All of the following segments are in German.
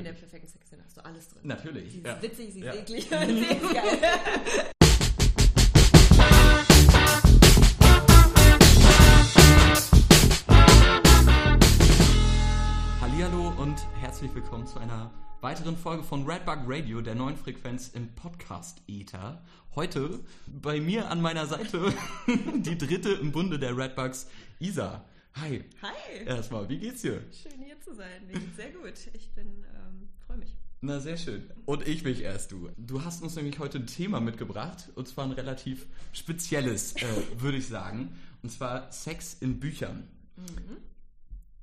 in der perfekten Sexszene hast du alles drin. Natürlich. Sie ist ja. witzig, sie ist Ja. eklig und sie ist geil. Hallihallo und herzlich willkommen zu einer weiteren Folge von Redbug Radio, der neuen Frequenz im Podcast Ether. Heute bei mir an meiner Seite die dritte im Bunde der Redbugs, Isa. Hi. Hi, Erstmal, wie geht's dir? schön hier zu sein. Mir geht's sehr gut. Ich bin, ähm, freue mich. Na, sehr schön. Und ich mich erst, du. Du hast uns nämlich heute ein Thema mitgebracht, und zwar ein relativ spezielles, äh, würde ich sagen. Und zwar Sex in Büchern.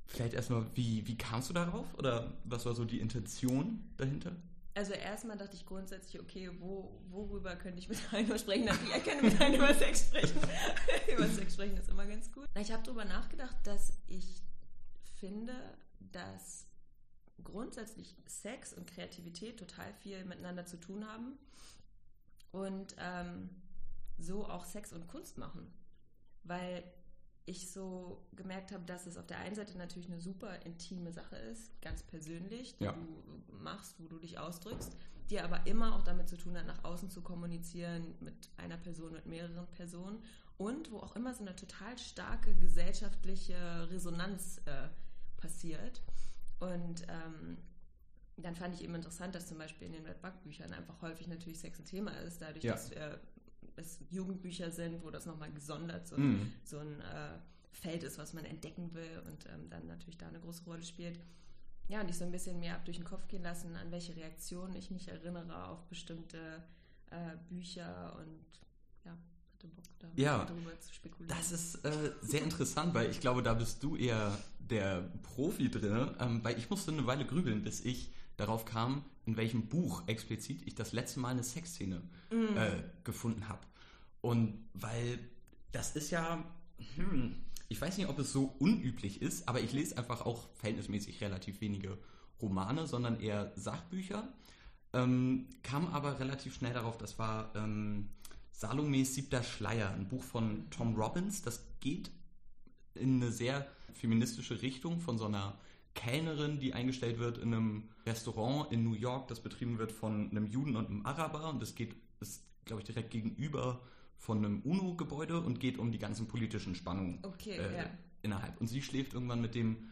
Vielleicht erstmal, wie, wie kamst du darauf? Oder was war so die Intention dahinter? Also erstmal dachte ich grundsätzlich, okay, wo, worüber könnte ich mit Heino sprechen? Na, Wir können mit Heino über Sex sprechen. über Sex sprechen ist immer ganz gut. Ich habe darüber nachgedacht, dass ich finde, dass grundsätzlich Sex und Kreativität total viel miteinander zu tun haben und ähm, so auch Sex und Kunst machen. Weil ich so gemerkt habe, dass es auf der einen Seite natürlich eine super intime Sache ist, ganz persönlich, die Ja. du machst, wo du dich ausdrückst, die aber immer auch damit zu tun hat, nach außen zu kommunizieren mit einer Person, mit mehreren Personen und wo auch immer so eine total starke gesellschaftliche Resonanz äh, passiert. Und ähm, dann fand ich eben interessant, dass zum Beispiel in den Red Bug Büchern einfach häufig natürlich Sex ein Thema ist, dadurch, Ja. dass äh, es Jugendbücher sind, wo das nochmal gesondert so, Mhm. so ein äh, Feld ist, was man entdecken will und ähm, dann natürlich da eine große Rolle spielt. Ja, und ich so ein bisschen mehr ab durch den Kopf gehen lassen, an welche Reaktionen ich mich erinnere auf bestimmte äh, Bücher und ja, hatte Bock da Ja, drüber zu spekulieren. Das ist äh, sehr interessant, weil ich glaube, da bist du eher der Profi drin, ähm, weil ich musste eine Weile grübeln, bis ich darauf kam, in welchem Buch explizit ich das letzte Mal eine Sexszene äh, gefunden habe. Und weil das ist ja, hm, ich weiß nicht, ob es so unüblich ist, aber ich lese einfach auch verhältnismäßig relativ wenige Romane, sondern eher Sachbücher. Ähm, kam aber relativ schnell darauf, das war ähm, Salomes siebter Schleier, ein Buch von Tom Robbins. Das geht in eine sehr feministische Richtung von so einer Kellnerin, die eingestellt wird in einem Restaurant in New York, das betrieben wird von einem Juden und einem Araber. Und das geht, ist, glaube ich, direkt gegenüber von einem UNO-Gebäude und geht um die ganzen politischen Spannungen Okay, äh, ja. innerhalb. Und sie schläft irgendwann mit dem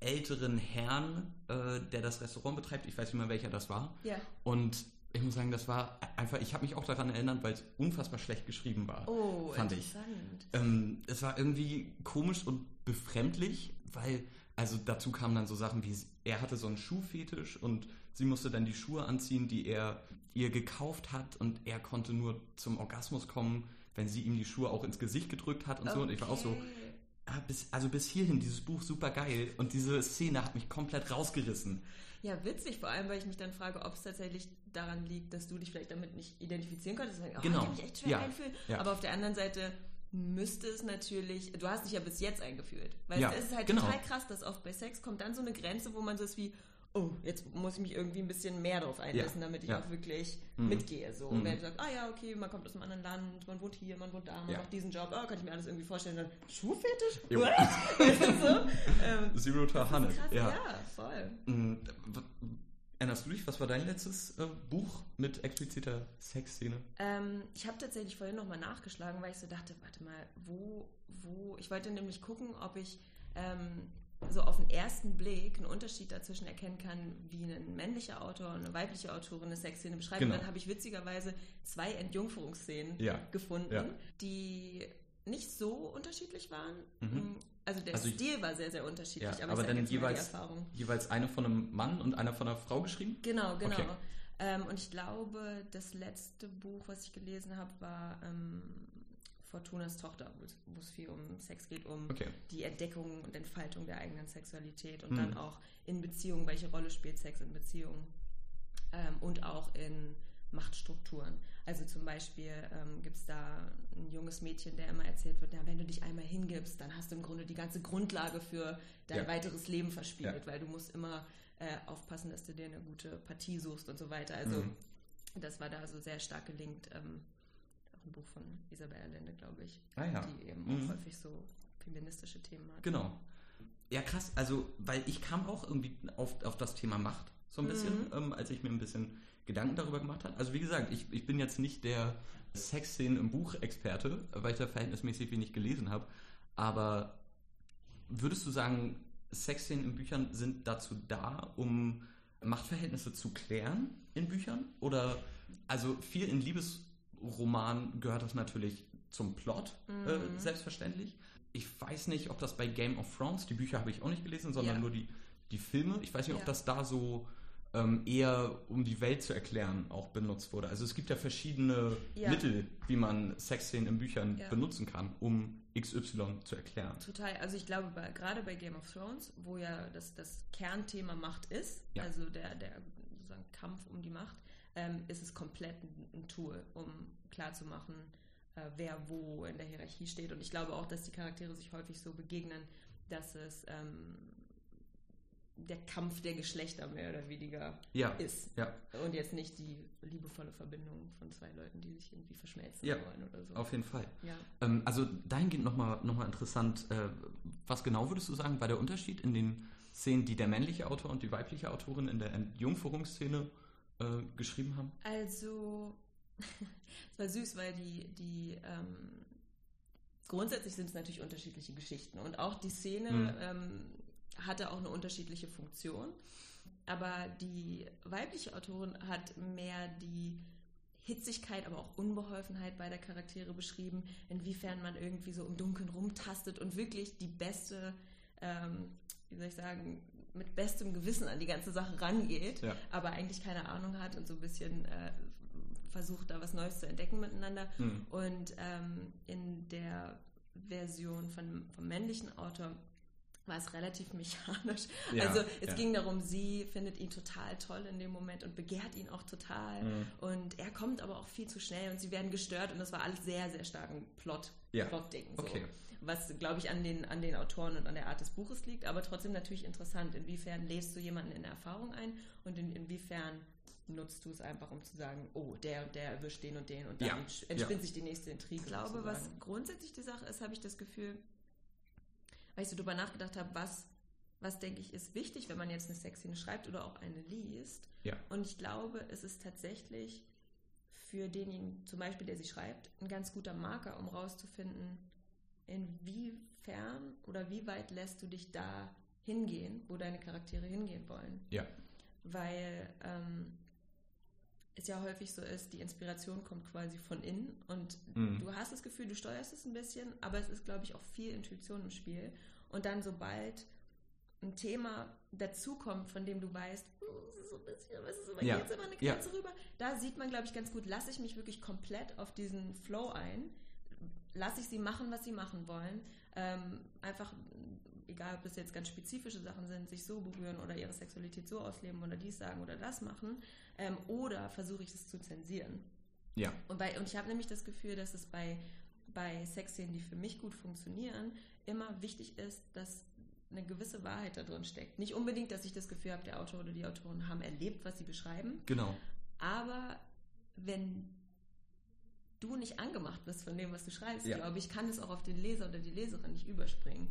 älteren Herrn, äh, der das Restaurant betreibt. Ich weiß nicht mehr, welcher das war. Ja. Und ich muss sagen, das war einfach, ich habe mich auch daran erinnert, weil es unfassbar schlecht geschrieben war. Oh, fand ich. interessant. Ähm, es war irgendwie komisch und befremdlich, weil, also dazu kamen dann so Sachen wie, er hatte so einen Schuhfetisch und sie musste dann die Schuhe anziehen, die er ihr gekauft hat und er konnte nur zum Orgasmus kommen, wenn sie ihm die Schuhe auch ins Gesicht gedrückt hat und so. Und ich war auch so, Okay. ah, also bis hierhin, dieses Buch super geil und diese Szene hat mich komplett rausgerissen. Ja, witzig, vor allem, weil ich mich dann frage, ob es tatsächlich daran liegt, dass du dich vielleicht damit nicht identifizieren konntest. Oh, Genau. Ich kann mich echt schwer Ja. einfühlen. Ja. Aber auf der anderen Seite müsste es natürlich, du hast dich ja bis jetzt eingefühlt. Weil Ja, es ist halt genau. total krass, dass oft bei Sex kommt dann so eine Grenze, wo man so ist wie, oh, jetzt muss ich mich irgendwie ein bisschen mehr darauf einlassen, Ja, damit ich ja. auch wirklich Mhm. mitgehe. So. Mhm. Und wenn du sagst, ah ja, okay, man kommt aus einem anderen Land, man wohnt hier, man wohnt da, man Ja. macht diesen Job, oh, kann ich mir alles irgendwie vorstellen. Dann, Schuhfetisch? What? So? Ähm, Zero to Honey. krass, ja. Ja. voll. Erinnerst du dich, was war dein letztes äh, Buch mit expliziter Sexszene? Ähm, ich habe tatsächlich vorhin nochmal nachgeschlagen, weil ich so dachte, warte mal, wo, wo, ich wollte nämlich gucken, ob ich ähm, so auf den ersten Blick einen Unterschied dazwischen erkennen kann, wie ein männlicher Autor und eine weibliche Autorin eine Sexszene beschreibt. Genau. Und dann habe ich witzigerweise zwei Entjungferungsszenen Ja. gefunden, Ja. die nicht so unterschiedlich waren. Mhm. Also der Also- Stil war sehr, sehr unterschiedlich, Ja, aber, aber dann jeweils, Erfahrung. jeweils eine von einem Mann und einer von einer Frau geschrieben? Genau, genau. Okay. Ähm, und ich glaube, das letzte Buch, was ich gelesen habe, war ähm, Fortunas Tochter, wo es- wo es viel um Sex geht, um Okay. die Entdeckung und Entfaltung der eigenen Sexualität und Mhm. dann auch in Beziehungen, welche Rolle spielt Sex in Beziehungen ähm, und auch in Machtstrukturen. Also zum Beispiel ähm, gibt es da ein junges Mädchen, der immer erzählt wird, na, wenn du dich einmal hingibst, dann hast du im Grunde die ganze Grundlage für dein Ja. weiteres Leben verspielt, Ja. weil du musst immer äh, aufpassen, dass du dir eine gute Partie suchst und so weiter. Also Mhm. das war da so sehr stark gelingt. Ähm, auch ein Buch von Isabel Allende, glaube ich, Ah ja. die eben Mhm. auch häufig so feministische Themen hat. Genau. Ja, krass. Also, weil ich kam auch irgendwie auf, auf das Thema Macht so ein bisschen, ähm, als ich mir ein bisschen Gedanken darüber gemacht habe. Also wie gesagt, ich, ich bin jetzt nicht der Sexszenen im Buch-Experte, weil ich da verhältnismäßig wenig gelesen habe. Aber würdest du sagen, Sexszenen in Büchern sind dazu da, um Machtverhältnisse zu klären in Büchern? Oder also viel in Liebesromanen gehört das natürlich zum Plot, äh, selbstverständlich. Ich weiß nicht, ob das bei Game of Thrones, die Bücher habe ich auch nicht gelesen, sondern Ja. nur die, die Filme. Ich weiß nicht, ob Ja. das da so ähm, eher um die Welt zu erklären auch benutzt wurde. Also es gibt ja verschiedene Ja. Mittel, wie man Sexszenen in Büchern Ja. benutzen kann, um XY zu erklären. Total. Also ich glaube, bei, gerade bei Game of Thrones, wo ja das, das Kernthema Macht ist, also der, der sozusagen Kampf um die Macht, ähm, ist es komplett ein, ein Tool, um klarzumachen, äh, wer wo in der Hierarchie steht. Und ich glaube auch, dass die Charaktere sich häufig so begegnen, dass es ähm, der Kampf der Geschlechter mehr oder weniger Ja. ist. Ja, Und jetzt nicht die liebevolle Verbindung von zwei Leuten, die sich irgendwie verschmelzen Ja, wollen oder so. auf jeden Fall. ja. Ähm, also dahingehend nochmal noch mal interessant, äh, was genau würdest du sagen, war der Unterschied in den Szenen, die der männliche Autor und die weibliche Autorin in der Entjungferungsszene äh, geschrieben haben? Also, es war süß, weil die, die ähm, grundsätzlich sind es natürlich unterschiedliche Geschichten und auch die Szene Mhm. ähm, hatte auch eine unterschiedliche Funktion. Aber die weibliche Autorin hat mehr die Hitzigkeit, aber auch Unbeholfenheit beider Charaktere beschrieben, inwiefern man irgendwie so im Dunkeln rumtastet und wirklich die beste, ähm, wie soll ich sagen, mit bestem Gewissen an die ganze Sache rangeht, Ja. aber eigentlich keine Ahnung hat und so ein bisschen äh, versucht, da was Neues zu entdecken miteinander. Mhm. Und ähm, in der Version von, vom männlichen Autor war es relativ mechanisch. Ja, also es ja. ging darum, sie findet ihn total toll in dem Moment und begehrt ihn auch total. Mhm. Und er kommt aber auch viel zu schnell und sie werden gestört und das war alles sehr, sehr stark ein Plot, Ja, Plot-Ding. So. okay. Was, glaube ich, an den, an den Autoren und an der Art des Buches liegt, aber trotzdem natürlich interessant. Inwiefern lädst du jemanden in Erfahrung ein und in, inwiefern nutzt du es einfach, um zu sagen, oh, der und der erwischt den und den und dann entspinnt ja. sich die nächste Intrige. Ich glaube, was sozusagen. grundsätzlich die Sache ist, habe ich das Gefühl, weil ich so drüber nachgedacht habe, was, was denke ich ist wichtig, wenn man jetzt eine Sexszene schreibt oder auch eine liest. Ja. Und ich glaube, es ist tatsächlich für denjenigen, zum Beispiel, der sie schreibt, ein ganz guter Marker, um rauszufinden, inwiefern oder wie weit lässt du dich da hingehen, wo deine Charaktere hingehen wollen. Ja. Weil ähm, es ja häufig so ist, die Inspiration kommt quasi von innen und Mhm. du hast das Gefühl, du steuerst es ein bisschen, aber es ist, glaube ich, auch viel Intuition im Spiel. Und dann, sobald ein Thema dazukommt, von dem du weißt, "Hm, es ist so ein bisschen, es ist immer, Ja. geht's immer eine Ja. Grenze rüber, da sieht man, glaube ich, ganz gut, lasse ich mich wirklich komplett auf diesen Flow ein, lasse ich sie machen, was sie machen wollen, ähm, einfach, egal ob das jetzt ganz spezifische Sachen sind, sich so berühren oder ihre Sexualität so ausleben oder dies sagen oder das machen, ähm, oder versuche ich es zu zensieren. Ja. Und, bei, und ich habe nämlich das Gefühl, dass es bei, bei Sexszenen, die für mich gut funktionieren, immer wichtig ist, dass eine gewisse Wahrheit da drin steckt. Nicht unbedingt, dass ich das Gefühl habe, der Autor oder die Autorin haben erlebt, was sie beschreiben, Genau. aber wenn du nicht angemacht bist von dem, was du schreibst, Ja. glaube ich, kann es auch auf den Leser oder die Leserin nicht überspringen.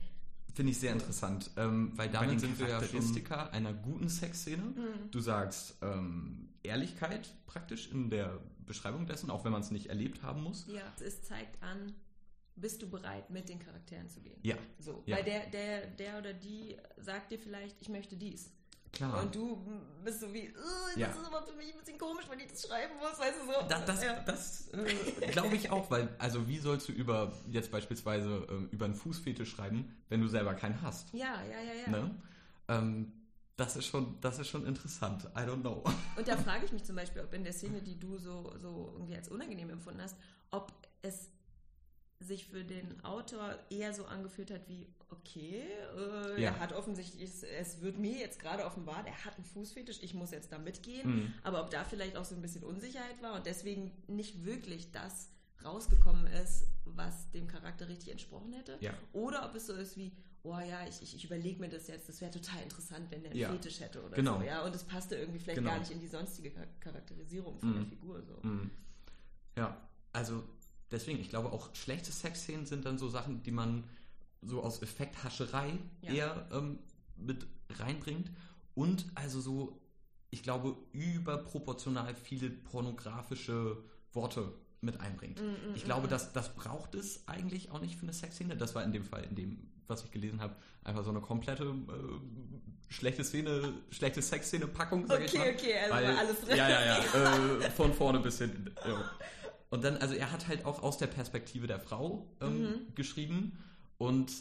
Finde ich sehr interessant, ähm, weil Bei damit sind wir ja Charakteristika einer guten Sexszene. Mhm. Du sagst ähm, Ehrlichkeit praktisch in der Beschreibung dessen, auch wenn man es nicht erlebt haben muss. Ja, es zeigt an, bist du bereit, mit den Charakteren zu gehen. Ja, So, Ja. weil der, der, der oder die sagt dir vielleicht, ich möchte dies. Klar. Und du bist so wie, "Ugh, das Ja. ist aber für mich ein bisschen komisch, wenn ich das schreiben muss, weißt du so. Das, das, ja. das äh, glaube ich auch, weil, also wie sollst du über jetzt beispielsweise ähm, über einen Fußfetisch schreiben, wenn du selber keinen hast? ja, ja, ja, ja. Ne? Ähm, das ist schon, das ist schon interessant. I don't know. Und da frage ich mich zum Beispiel, ob in der Szene, die du so, so irgendwie als unangenehm empfunden hast, ob es sich für den Autor eher so angefühlt hat wie, okay, äh, Ja. er hat offensichtlich, es, es wird mir jetzt gerade offenbart, er hat einen Fußfetisch, ich muss jetzt da mitgehen, Mhm. aber ob da vielleicht auch so ein bisschen Unsicherheit war und deswegen nicht wirklich das rausgekommen ist, was dem Charakter richtig entsprochen hätte. Ja. Oder ob es so ist wie, oh ja, ich, ich, ich überlege mir das jetzt, das wäre total interessant, wenn der einen Ja. Fetisch hätte oder Genau. so. Ja, und es passte irgendwie vielleicht Genau. gar nicht in die sonstige Char- Charakterisierung von der Mhm. Figur. So. Mhm. Ja, also deswegen, ich glaube auch schlechte Sexszenen sind dann so Sachen, die man so aus Effekthascherei Ja. eher ähm, mit reinbringt. Und also so ich glaube, überproportional viele pornografische Worte mit einbringt. Mm, ich glaube, das, das braucht es eigentlich auch nicht für eine Sexszene. Das war in dem Fall, in dem, was ich gelesen habe, einfach so eine komplette äh, schlechte Szene, schlechte Sexszene-Packung, sag ich Okay, mal. okay, also Weil- war alles drin. Ja, ja, ja. äh, von vorne bis hinten. Ja. Und dann, also er hat halt auch aus der Perspektive der Frau ähm, Mhm. geschrieben und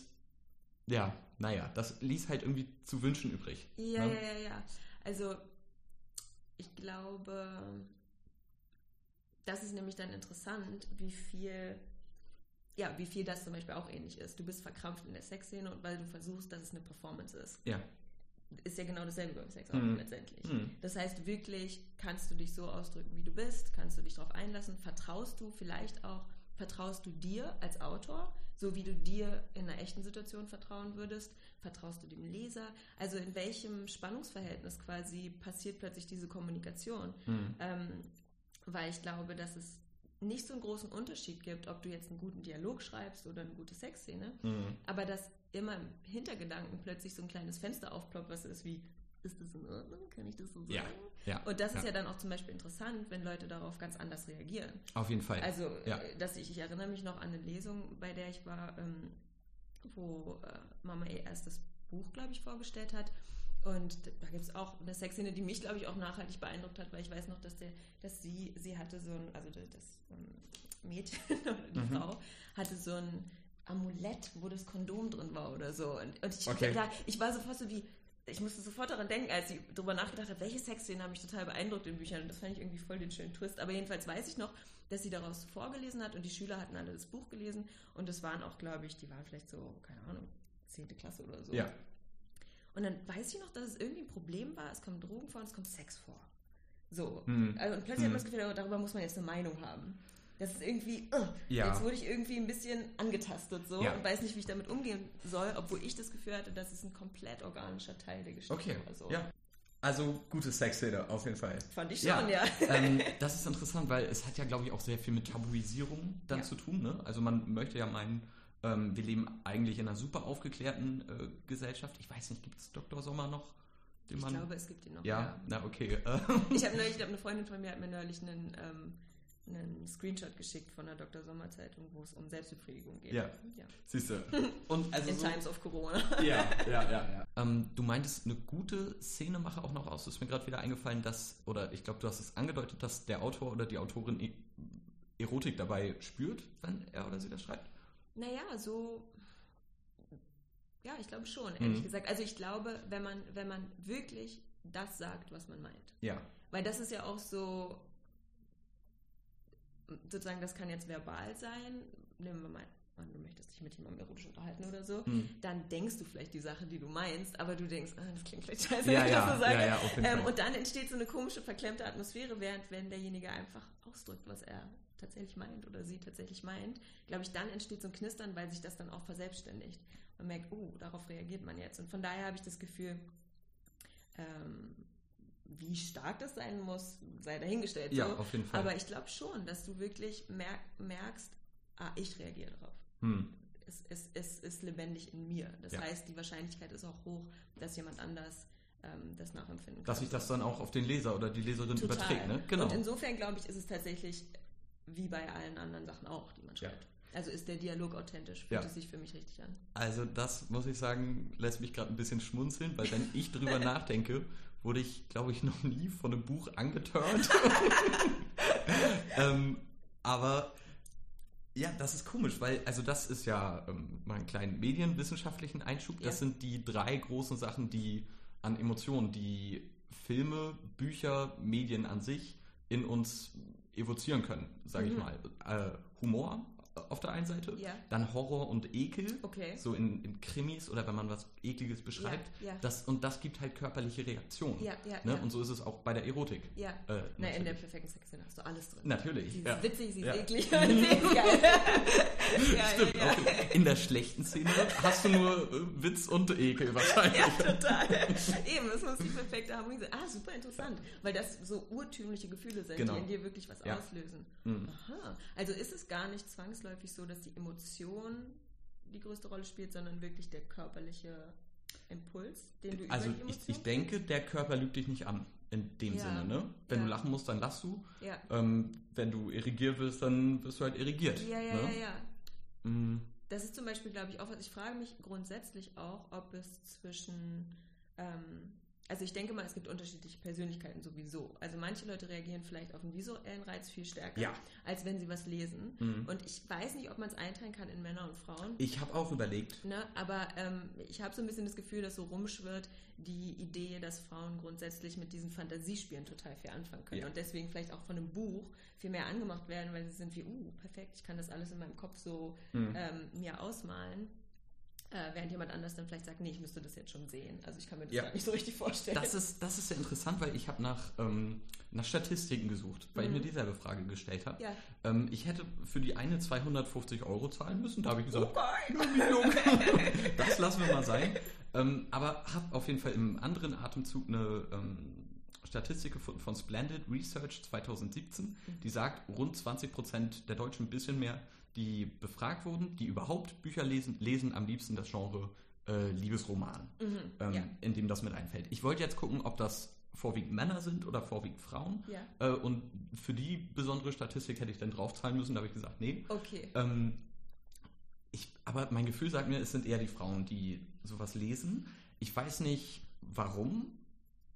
ja, naja, das ließ halt irgendwie zu wünschen übrig. Ja, ne? ja, ja, ja. Also, ich glaube, das ist nämlich dann interessant, wie viel, ja, wie viel das zum Beispiel auch ähnlich ist. Du bist verkrampft in der Sexszene und weil du versuchst, dass es eine Performance ist. Ja. Ist ja genau dasselbe beim Sex Mhm. letztendlich. Mhm. Das heißt, wirklich kannst du dich so ausdrücken, wie du bist, kannst du dich darauf einlassen, vertraust du vielleicht auch, vertraust du dir als Autor, so wie du dir in einer echten Situation vertrauen würdest, vertraust du dem Leser, also in welchem Spannungsverhältnis quasi passiert plötzlich diese Kommunikation. Mhm. Ähm, weil ich glaube, dass es nicht so einen großen Unterschied gibt, ob du jetzt einen guten Dialog schreibst oder eine gute Sexszene, Mhm. aber dass immer im Hintergedanken plötzlich so ein kleines Fenster aufploppt, was ist wie, ist das in Ordnung? Kann ich das so sagen? Ja, ja. Und das ist ja. ja dann auch zum Beispiel interessant, wenn Leute darauf ganz anders reagieren. Auf jeden Fall. Also, Ja. äh, dass ich, ich erinnere mich noch an eine Lesung, bei der ich war, ähm, wo äh, Mama ihr erstes Buch, glaube ich, vorgestellt hat. Und da gibt es auch eine Sexszene, die mich, glaube ich, auch nachhaltig beeindruckt hat, weil ich weiß noch, dass, der, dass sie, sie hatte so ein, also das, das ähm, Mädchen oder die Mhm. Frau hatte so ein Amulett, wo das Kondom drin war oder so. Und, und ich, Okay. da, ich war sofort so wie, ich musste sofort daran denken, als ich darüber nachgedacht habe, welche Sexszenen haben mich total beeindruckt in Büchern. Und das fand ich irgendwie voll den schönen Twist. Aber jedenfalls weiß ich noch, dass sie daraus vorgelesen hat und die Schüler hatten alle das Buch gelesen. Und das waren auch, glaube ich, die waren vielleicht so, keine Ahnung, 10. Klasse oder so. ja. Und dann weiß ich noch, dass es irgendwie ein Problem war. Es kommen Drogen vor und es kommt Sex vor. So. Hm. Also, und plötzlich Hm. hat man das Gefühl, darüber muss man jetzt eine Meinung haben. Das ist irgendwie, uh, Ja. jetzt wurde ich irgendwie ein bisschen angetastet so Ja. und weiß nicht, wie ich damit umgehen soll, obwohl ich das Gefühl hatte, dass es ein komplett organischer Teil der Geschichte Okay. war. So. Ja. Also gute Sexszene, auf jeden Fall. Fand ich schon, ja. ähm, das ist interessant, weil es hat ja, glaube ich, auch sehr viel mit Tabuisierung dann Ja. zu tun. Ne? Also man möchte ja meinen, ähm, wir leben eigentlich in einer super aufgeklärten äh, Gesellschaft. Ich weiß nicht, gibt es Dr. Sommer noch? Den Ich glaube, es gibt ihn noch. ja, Ja. na okay. Ich habe neulich, ich glaube, eine Freundin von mir hat mir neulich einen, ähm, einen Screenshot geschickt von der Dr. Sommer Zeitung, wo es um Selbstbefriedigung geht. Ja. ja. Siehst du. Also In so, Times of Corona. ja, ja, ja, ja. Ähm, du meintest, eine gute Szene mache auch noch aus. Ist mir gerade wieder eingefallen, dass, oder ich glaube, du hast es angedeutet, dass der Autor oder die Autorin e Erotik dabei spürt, wenn er oder sie das schreibt. Naja, so. Ja, ich glaube schon, ehrlich Mhm. gesagt. Also ich glaube, wenn man, wenn man wirklich das sagt, was man meint. Ja. Weil das ist ja auch so, sozusagen, das kann jetzt verbal sein. Nehmen wir mal an, du möchtest dich mit jemandem erotisch unterhalten oder so. Hm. Dann denkst du vielleicht die Sache, die du meinst, aber du denkst, ah, das klingt vielleicht scheiße, Ja, wenn ich ja, das so sage. ja, ähm, und dann entsteht so eine komische, verklemmte Atmosphäre, während wenn derjenige einfach ausdrückt, was er tatsächlich meint oder sie tatsächlich meint, glaube ich, dann entsteht so ein Knistern, weil sich das dann auch verselbstständigt. Man merkt, oh, darauf reagiert man jetzt. Und von daher habe ich das Gefühl, ähm, wie stark das sein muss, sei dahingestellt. Ja, so. auf jeden Fall. Aber ich glaube schon, dass du wirklich merk, merkst, ah, ich reagiere darauf. Hm. Es, es, es ist lebendig in mir. Das Ja. heißt, die Wahrscheinlichkeit ist auch hoch, dass jemand anders ähm, das nachempfinden kann. Dass sich das dann auch auf den Leser oder die Leserin Total. überträgt, ne? Genau. Und insofern, glaube ich, ist es tatsächlich wie bei allen anderen Sachen auch, die man Ja. schreibt. Also ist der Dialog authentisch, fühlt Ja. es sich für mich richtig an. Also das muss ich sagen, lässt mich gerade ein bisschen schmunzeln, weil wenn ich drüber nachdenke, wurde ich, glaube ich, noch nie von einem Buch angetörnt. ähm, aber ja, das ist komisch, weil, also das ist ja ähm, mal einen kleinen medienwissenschaftlichen Einschub. Das Ja. sind die drei großen Sachen, die an Emotionen, die Filme, Bücher, Medien an sich in uns evozieren können, sage ich Mhm. mal. Äh, Humor auf der einen Seite, Ja. dann Horror und Ekel, Okay. so in, in Krimis oder wenn man was Ekliges beschreibt. Ja, ja. Das, und das gibt halt körperliche Reaktionen. Ne? Und so ist es auch bei der Erotik. Ja. Äh, Na, in der perfekten Sexszene hast du alles drin. Natürlich. Sie ist witzig, sie ist eklig Stimmt, in der schlechten Szene hast du nur äh, Witz und Ekel wahrscheinlich. Ja, total. Eben, es muss die perfekte Harmonie sein. Ah, super interessant. Weil das so urtümliche Gefühle sind, Genau. die in dir wirklich was auslösen. Mhm. Aha. Also ist es gar nicht zwangsläufig so, dass die Emotion die größte Rolle spielt, sondern wirklich der körperliche Impuls, den du Also ich, ich denke, der Körper lügt dich nicht an in dem Ja. Sinne, ne? Wenn Ja. du lachen musst, dann lachst du. Ja. Ähm, wenn du irrigiert wirst, dann wirst du halt irrigiert. Ja, ja, ne? ja, ja. Mm, Das ist zum Beispiel, glaube ich, auch was. Ich frage mich grundsätzlich auch, ob es zwischen. Ähm, also, ich denke mal, es gibt unterschiedliche Persönlichkeiten sowieso. Also, manche Leute reagieren vielleicht auf einen visuellen Reiz viel stärker, Ja. als wenn sie was lesen. Mhm. Und ich weiß nicht, ob man es einteilen kann in Männer und Frauen. Ich habe auch überlegt, Ne, aber ähm, ich habe so ein bisschen das Gefühl, dass so rumschwirrt die Idee, dass Frauen grundsätzlich mit diesen Fantasiespielen total viel anfangen können Ja. und deswegen vielleicht auch von einem Buch viel mehr angemacht werden, weil sie sind wie, uh, perfekt, ich kann das alles in meinem Kopf so Mhm. ähm, mir ausmalen. Äh, während jemand anders dann vielleicht sagt, nee, ich müsste das jetzt schon sehen. Also ich kann mir das Ja. gar nicht so richtig vorstellen. das ist, das ist sehr interessant, weil ich habe nach, ähm, nach Statistiken gesucht, weil Mhm. ich mir dieselbe Frage gestellt habe. ja. Ähm, ich hätte für die eine 250 Euro zahlen müssen. Da habe ich gesagt, Okay. das lassen wir mal sein. Ähm, aber habe auf jeden Fall im anderen Atemzug eine ähm, Statistik gefunden von Splendid Research 2017, die sagt, rund 20 Prozent der Deutschen, ein bisschen mehr, die befragt wurden, die überhaupt Bücher lesen, lesen am liebsten das Genre äh, Liebesroman, Mhm. ähm, ja. in dem das mit einfällt. Ich wollte jetzt gucken, ob das vorwiegend Männer sind oder vorwiegend Frauen. ja. Äh, und für die besondere Statistik hätte ich dann draufzahlen müssen. Da habe ich gesagt, nee. Okay. Ähm, ich, aber mein Gefühl sagt mir, es sind eher die Frauen, die sowas lesen. Ich weiß nicht, warum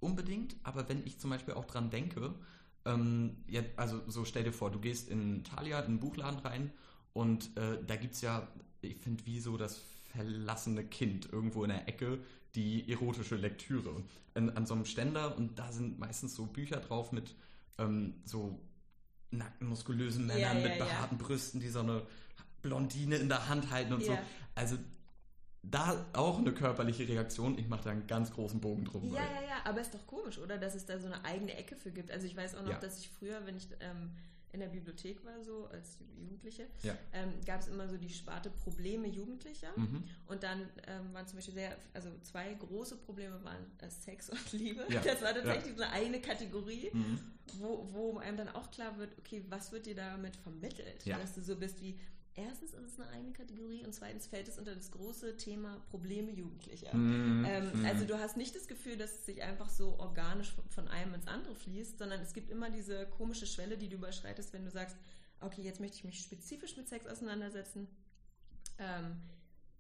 unbedingt, aber wenn ich zum Beispiel auch dran denke, ähm, ja, also so stell dir vor, du gehst in Thalia in einen Buchladen rein und äh, da gibt es ja, ich finde, wie so das verlassene Kind irgendwo in der Ecke, die erotische Lektüre an, an so einem Ständer und da sind meistens so Bücher drauf mit ähm, so nackten, muskulösen Ja, Männern ja, mit ja. behaarten Brüsten, die so eine Blondine in der Hand halten und so. Ja. Also da auch eine körperliche Reaktion. Ich mache da einen ganz großen Bogen drum. Ja, ja, ja, aber ist doch komisch, oder? Dass es da so eine eigene Ecke für gibt. Also ich weiß auch noch, Ja. dass ich früher, wenn ich ähm, in der Bibliothek war, so als Jugendliche, Ja. ähm, gab es immer so die Sparte Probleme Jugendlicher. Mhm. Und dann ähm, waren zum Beispiel sehr, also zwei große Probleme waren äh, Sex und Liebe. Ja. Das war tatsächlich so eine Kategorie, Mhm. wo, wo einem dann auch klar wird, okay, was wird dir damit vermittelt? Ja. Dass du so bist wie, erstens ist es eine eigene Kategorie und zweitens fällt es unter das große Thema Probleme Jugendlicher. Mhm. Ähm, Mhm. Also du hast nicht das Gefühl, dass es sich einfach so organisch von, von einem ins andere fließt, sondern es gibt immer diese komische Schwelle, die du überschreitest, wenn du sagst, okay, jetzt möchte ich mich spezifisch mit Sex auseinandersetzen, ähm,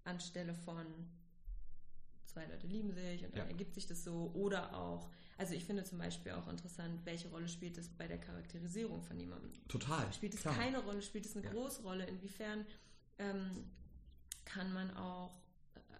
anstelle von zwei Leute lieben sich und dann Ja. ergibt sich das so. Oder auch, also ich finde zum Beispiel auch interessant, welche Rolle spielt es bei der Charakterisierung von jemandem? Total. Spielt es klar. keine Rolle? Spielt es eine Ja. große Rolle? Inwiefern ähm, kann man auch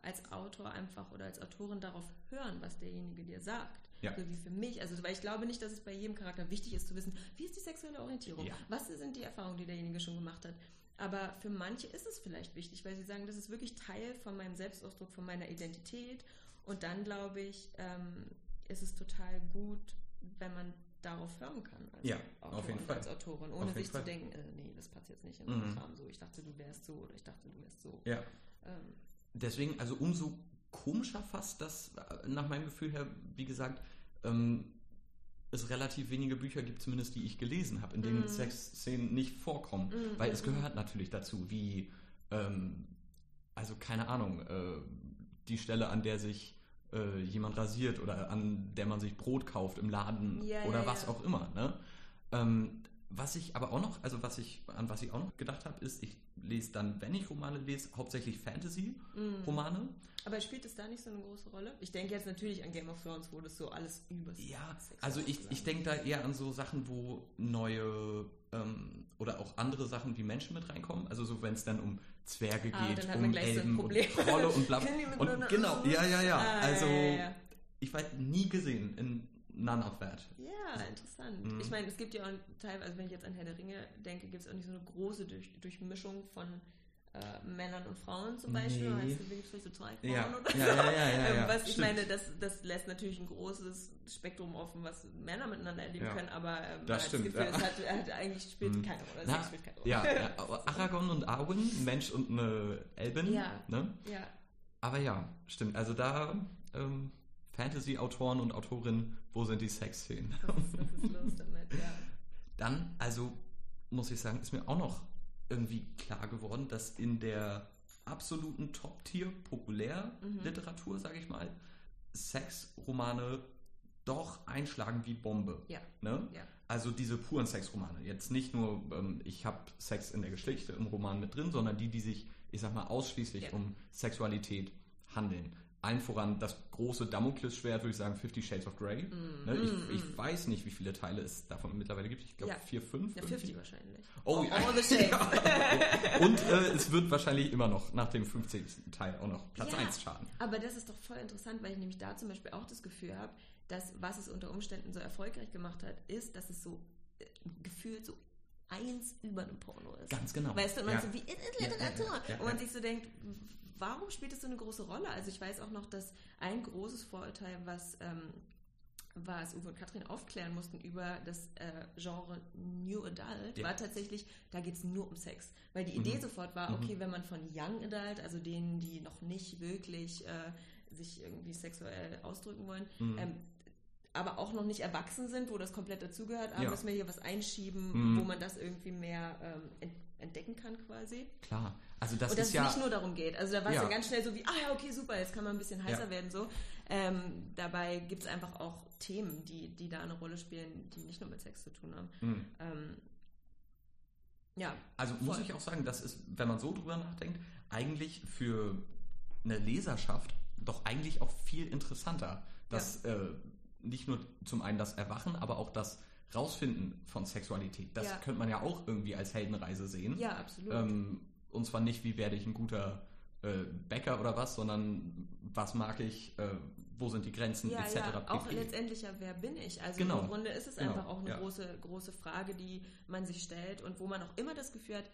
als Autor einfach oder als Autorin darauf hören, was derjenige dir sagt? Ja. So wie für mich. Also, weil ich glaube nicht, dass es bei jedem Charakter wichtig ist zu wissen, wie ist die sexuelle Orientierung? Ja. Was sind die Erfahrungen, die derjenige schon gemacht hat? Aber für manche ist es vielleicht wichtig, weil sie sagen, das ist wirklich Teil von meinem Selbstausdruck, von meiner Identität. Und dann glaube ich, ähm, ist es total gut, wenn man darauf hören kann. Als Ja, Autor auf jeden Fall. Als Autorin, ohne sich Fall. zu denken, äh, nee, das passt jetzt nicht in Mhm. meinen Kram so. Ich dachte, du wärst so oder ich dachte, du wärst so. Ja. Ähm, Deswegen, also umso komischer fast, dass äh, nach meinem Gefühl her, wie gesagt, ähm, es relativ wenige Bücher gibt, zumindest die ich gelesen habe, in denen Mhm. Sexszenen nicht vorkommen. Mhm, Weil es gehört natürlich dazu, wie, ähm, also keine Ahnung, äh, die Stelle, an der sich äh, jemand rasiert oder an der man sich Brot kauft im Laden Ja, oder ja, was ja. auch immer. Ne? Ähm, was ich aber auch noch, also was ich, an was ich auch noch gedacht habe, ist, ich lese dann, wenn ich Romane lese, hauptsächlich Fantasy-Romane. mhm. Aber spielt es da nicht so eine große Rolle? Ich denke jetzt natürlich an Game of Thrones, wo das so alles über Ja, also ich, ich denke da eher an so Sachen, wo neue ähm, oder auch andere Sachen wie Menschen mit reinkommen. Also so, wenn es dann um Zwerge Ah, geht, dann hat man um so Elben Problem. und Trolle und bla. Und genau, ja, ja, ja. Ah, also ja, ja, ja. ich war nie gesehen in None of That. Ja, interessant. Mhm. Ich meine, es gibt ja auch teilweise, also wenn ich jetzt an Herr der Ringe denke, gibt es auch nicht so eine große Durch Durchmischung von äh, Männern und Frauen zum Beispiel. Nee. Heißt, gibt es so zwei Frauen Ja. oder so. Ja, ja, ja, ja. Was ich Stimmt. meine, das, das lässt natürlich ein großes Spektrum offen, was Männer miteinander erleben können, aber ähm, Das stimmt, Gefühl, es hat, hat eigentlich spielt Mhm. keine Rolle. Na, spielt keine Rolle. Ja, aber Aragorn und Arwen, Mensch und eine Elbin. Ja. Ne? ja. Aber ja, stimmt. Also da ähm, Fantasy-Autoren und Autorinnen, wo sind die Sexszenen? Was ist, was ist los damit? Ja. Dann, also muss ich sagen, ist mir auch noch irgendwie klar geworden, dass in der absoluten Top-Tier Populärliteratur, sage ich mal, Sexromane doch einschlagen wie Bombe. Ja. Ne? Ja. Also diese puren Sexromane. Jetzt nicht nur, ähm, ich habe Sex in der Geschichte im Roman mit drin, sondern die, die sich, ich sag mal, ausschließlich Ja. um Sexualität handeln. Allen voran das große Damoklesschwert, würde ich sagen, Fifty Shades of Grey. Ne? Ich, ich weiß nicht, wie viele Teile es davon mittlerweile gibt. Ich glaube Mm, Ja. vier, fünf. Ja, irgendwie. 50 wahrscheinlich. Oh, ja. All the shades. Und äh, es wird wahrscheinlich immer noch nach dem 15. Teil auch noch Platz Ja, 1 schaden. Aber das ist doch voll interessant, weil ich nämlich da zum Beispiel auch das Gefühl habe, dass was es unter Umständen so erfolgreich gemacht hat, ist, dass es so äh, gefühlt so eins über einem Porno ist. Ganz genau. Weißt du, und man Ja. so wie in, Ja, Literatur. ja, ja, ja, und man ja. sich so denkt, warum spielt das so eine große Rolle? Also ich weiß auch noch, dass ein großes Vorurteil, was, ähm, was Uwe und Katrin aufklären mussten über das äh, Genre New Adult, Ja. war tatsächlich, da geht es nur um Sex. Weil die Idee Mhm. sofort war, okay, wenn man von Young Adult, also denen, die noch nicht wirklich äh, sich irgendwie sexuell ausdrücken wollen, Mhm. ähm, aber auch noch nicht erwachsen sind, wo das komplett dazugehört, aber Ja. müssen wir hier was einschieben, Mhm. wo man das irgendwie mehr ähm, entdecken kann quasi. Klar. Also das und dass ist es ja. nicht nur darum geht. Also da war es Ja. dann ganz schnell so wie, ah ja, okay, super, jetzt kann man ein bisschen heißer Ja. werden. so. Ähm, dabei gibt es einfach auch Themen, die, die da eine Rolle spielen, die nicht nur mit Sex zu tun haben. Mhm. Ähm, ja, Also muss Voll. ich auch sagen, das ist, wenn man so drüber nachdenkt, eigentlich für eine Leserschaft doch eigentlich auch viel interessanter. Das äh, nicht nur zum einen das Erwachen, aber auch das Rausfinden von Sexualität. Das Ja. könnte man ja auch irgendwie als Heldenreise sehen. ja, absolut. Ähm, und zwar nicht, wie werde ich ein guter äh, Bäcker oder was, sondern was mag ich, äh, wo sind die Grenzen, ja, etc. ja, auch pp. letztendlich ja, wer bin ich? Also Genau. im Grunde ist es Genau, einfach auch eine ja. große, große Frage, die man sich stellt und wo man auch immer das Gefühl hat,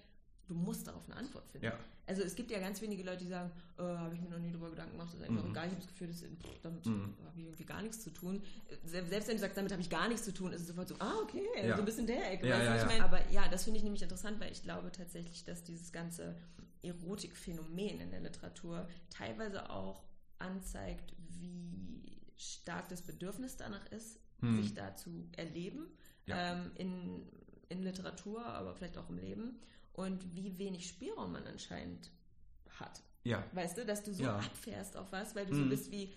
du musst darauf eine Antwort finden. Ja. Also es gibt ja ganz wenige Leute, die sagen, äh, habe ich mir noch nie drüber Gedanken gemacht, das ist einfach Mhm. egal, ich habe das Gefühl, das, pff, damit Mhm. habe ich irgendwie gar nichts zu tun. Se- Selbst wenn du sagst, damit habe ich gar nichts zu tun, ist es sofort so, ah, okay, Ja. so ein bisschen der Ecke. Ja, ja, ja. Aber ja, das finde ich nämlich interessant, weil ich glaube tatsächlich, dass dieses ganze Erotikphänomen in der Literatur teilweise auch anzeigt, wie stark das Bedürfnis danach ist, Hm. sich da zu erleben ähm, in, in Literatur, aber vielleicht auch im Leben und wie wenig Spielraum man anscheinend hat. Ja, Weißt du, dass du so Ja. abfährst auf was, weil du so Mhm. bist wie,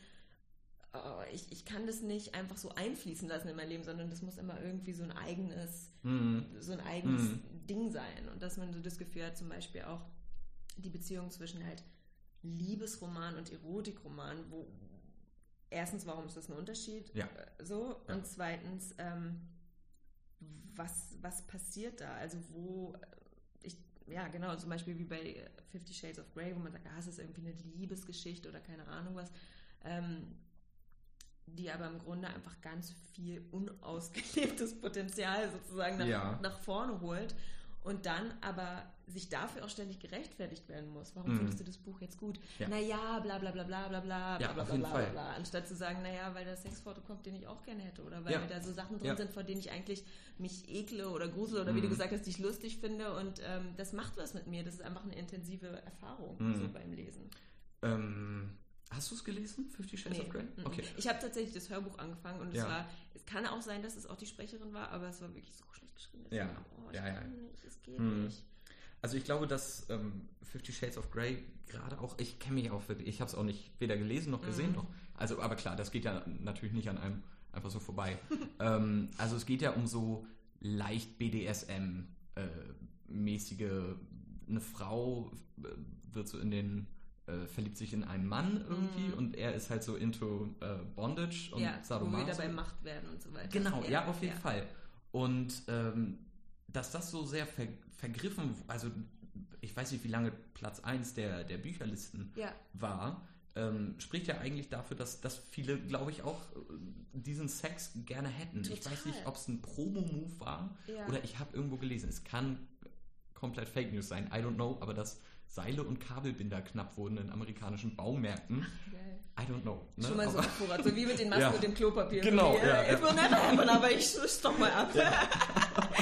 oh, ich, ich kann das nicht einfach so einfließen lassen in mein Leben, sondern das muss immer irgendwie so ein eigenes, Mhm. so ein eigenes Mhm. Ding sein. Und dass man so das Gefühl hat, zum Beispiel auch die Beziehung zwischen halt Liebesroman und Erotikroman, wo erstens, warum ist das ein Unterschied? Ja. Äh, So. Ja. Und zweitens, ähm, was, was passiert da? Also wo ich, ja genau, zum Beispiel wie bei Fifty Shades of Grey, wo man sagt, ah, es ist irgendwie eine Liebesgeschichte oder keine Ahnung was, ähm, die aber im Grunde einfach ganz viel unausgelebtes Potenzial sozusagen nach, Ja. nach vorne holt und dann aber sich dafür auch ständig gerechtfertigt werden muss. Warum Mhm. findest du das Buch jetzt gut? Ja. Naja, bla bla bla bla bla bla Ja, bla bla bla, bla bla. Anstatt zu sagen, naja, weil da Sex vorkommt, den ich auch gerne hätte oder weil Ja. da so Sachen drin Ja. sind, vor denen ich eigentlich mich ekle oder grusel oder wie du Mhm. gesagt hast, die ich lustig finde und ähm, das macht was mit mir. Das ist einfach eine intensive Erfahrung Mhm. so beim Lesen. Ähm, hast du es gelesen, Fifty Shades of Grey? mhm. Okay. Ich habe tatsächlich das Hörbuch angefangen und es war, kann auch sein, dass es auch die Sprecherin war, aber es war wirklich so schlecht geschrieben. dass Ja. ich Oh, ich Ja, ja. nicht, es geht Mhm. nicht. Also ich glaube, dass ähm, Fifty Shades of Grey gerade auch, ich kenne mich auch wirklich, ich habe es auch nicht weder gelesen noch gesehen Mhm. noch. Also, aber klar, das geht ja natürlich nicht an einem einfach so vorbei. ähm, also es geht ja um so leicht BDSM-mäßige, eine Frau äh, wird so in den, äh, verliebt sich in einen Mann irgendwie Mhm. und er ist halt so into äh, Bondage und ja, wo wir Sadomaso. dabei Macht werden und so weiter. Genau, ja, auf jeden Fall. Und ähm, dass das so sehr ver vergriffen, also ich weiß nicht, wie lange Platz 1 der, der Bücherlisten Ja, war, ähm, spricht ja eigentlich dafür, dass, dass viele, glaube ich, auch äh, diesen Sex gerne hätten. Ich Total. weiß nicht, ob es ein Promo-Move war Ja. oder ich habe irgendwo gelesen, es kann komplett Fake News sein, I don't know, aber dass Seile und Kabelbinder knapp wurden in amerikanischen Baumärkten, geil. I don't know. Ne? Schon mal so akkurat, so wie mit den Masken Ja. und dem Klopapier. Genau, ja, äh, It ja. will never happen, aber ich stopp mal ab.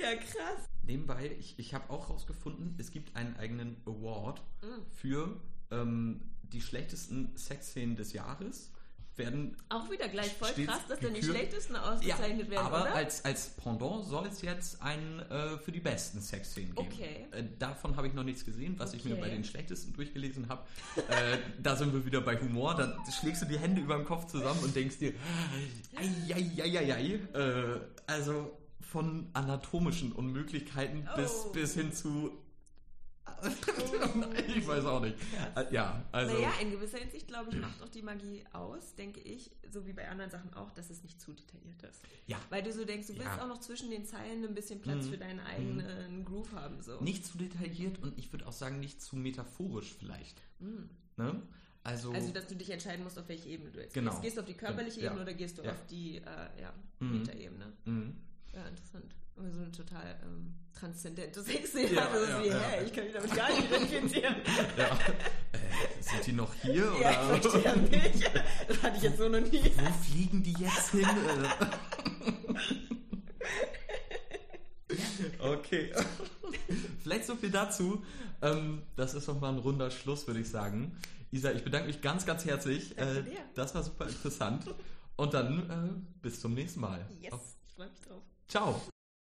Ja, krass. Nebenbei, ich, ich habe auch herausgefunden, es gibt einen eigenen Award Mhm. für ähm, die schlechtesten Sexszenen des Jahres werden Auch wieder gleich voll krass, dass dann die schlechtesten ausgezeichnet werden, aber oder? als, als Pendant soll es jetzt einen äh, für die besten Sexszenen geben. Okay. Äh, davon habe ich noch nichts gesehen, was ich mir Okay. bei den schlechtesten durchgelesen habe. äh, da sind wir wieder bei Humor. Da schlägst du die Hände über den Kopf zusammen und denkst dir, ei, äh, also von anatomischen Unmöglichkeiten bis, Oh. bis hin zu ich weiß auch nicht. Äh, Ja, also naja, in gewisser Hinsicht, glaube ich, macht auch die Magie aus, denke ich, so wie bei anderen Sachen auch, dass es nicht zu detailliert ist. ja, Weil du so denkst, du willst Ja. auch noch zwischen den Zeilen ein bisschen Platz Mhm. für deinen eigenen Groove haben. So. nicht zu detailliert und ich würde auch sagen nicht zu metaphorisch vielleicht. Mhm. Ne? Also, Also, dass du dich entscheiden musst, auf welche Ebene du jetzt Genau. gehst. Gehst du auf die körperliche Ja. Ebene oder gehst du Ja. auf die äh, ja, Mhm. Metaebene? mh. Ja, interessant. Aber so eine total ähm, transzendente Sexszene. Ja, also, ja, ja. hä, ich kann mich damit gar nicht identifizieren. ja. äh, sind die noch hier? ja, Oder? ich verstehe das nicht. Das hatte ich jetzt so noch nie. Wo fliegen die jetzt hin? Äh. okay. Vielleicht so viel dazu. Ähm, das ist nochmal ein runder Schluss, würde ich sagen. Isa, ich bedanke mich ganz, ganz herzlich. Äh, das war super interessant. Und dann äh, bis zum nächsten Mal. Yes, ich freue mich drauf. Ciao.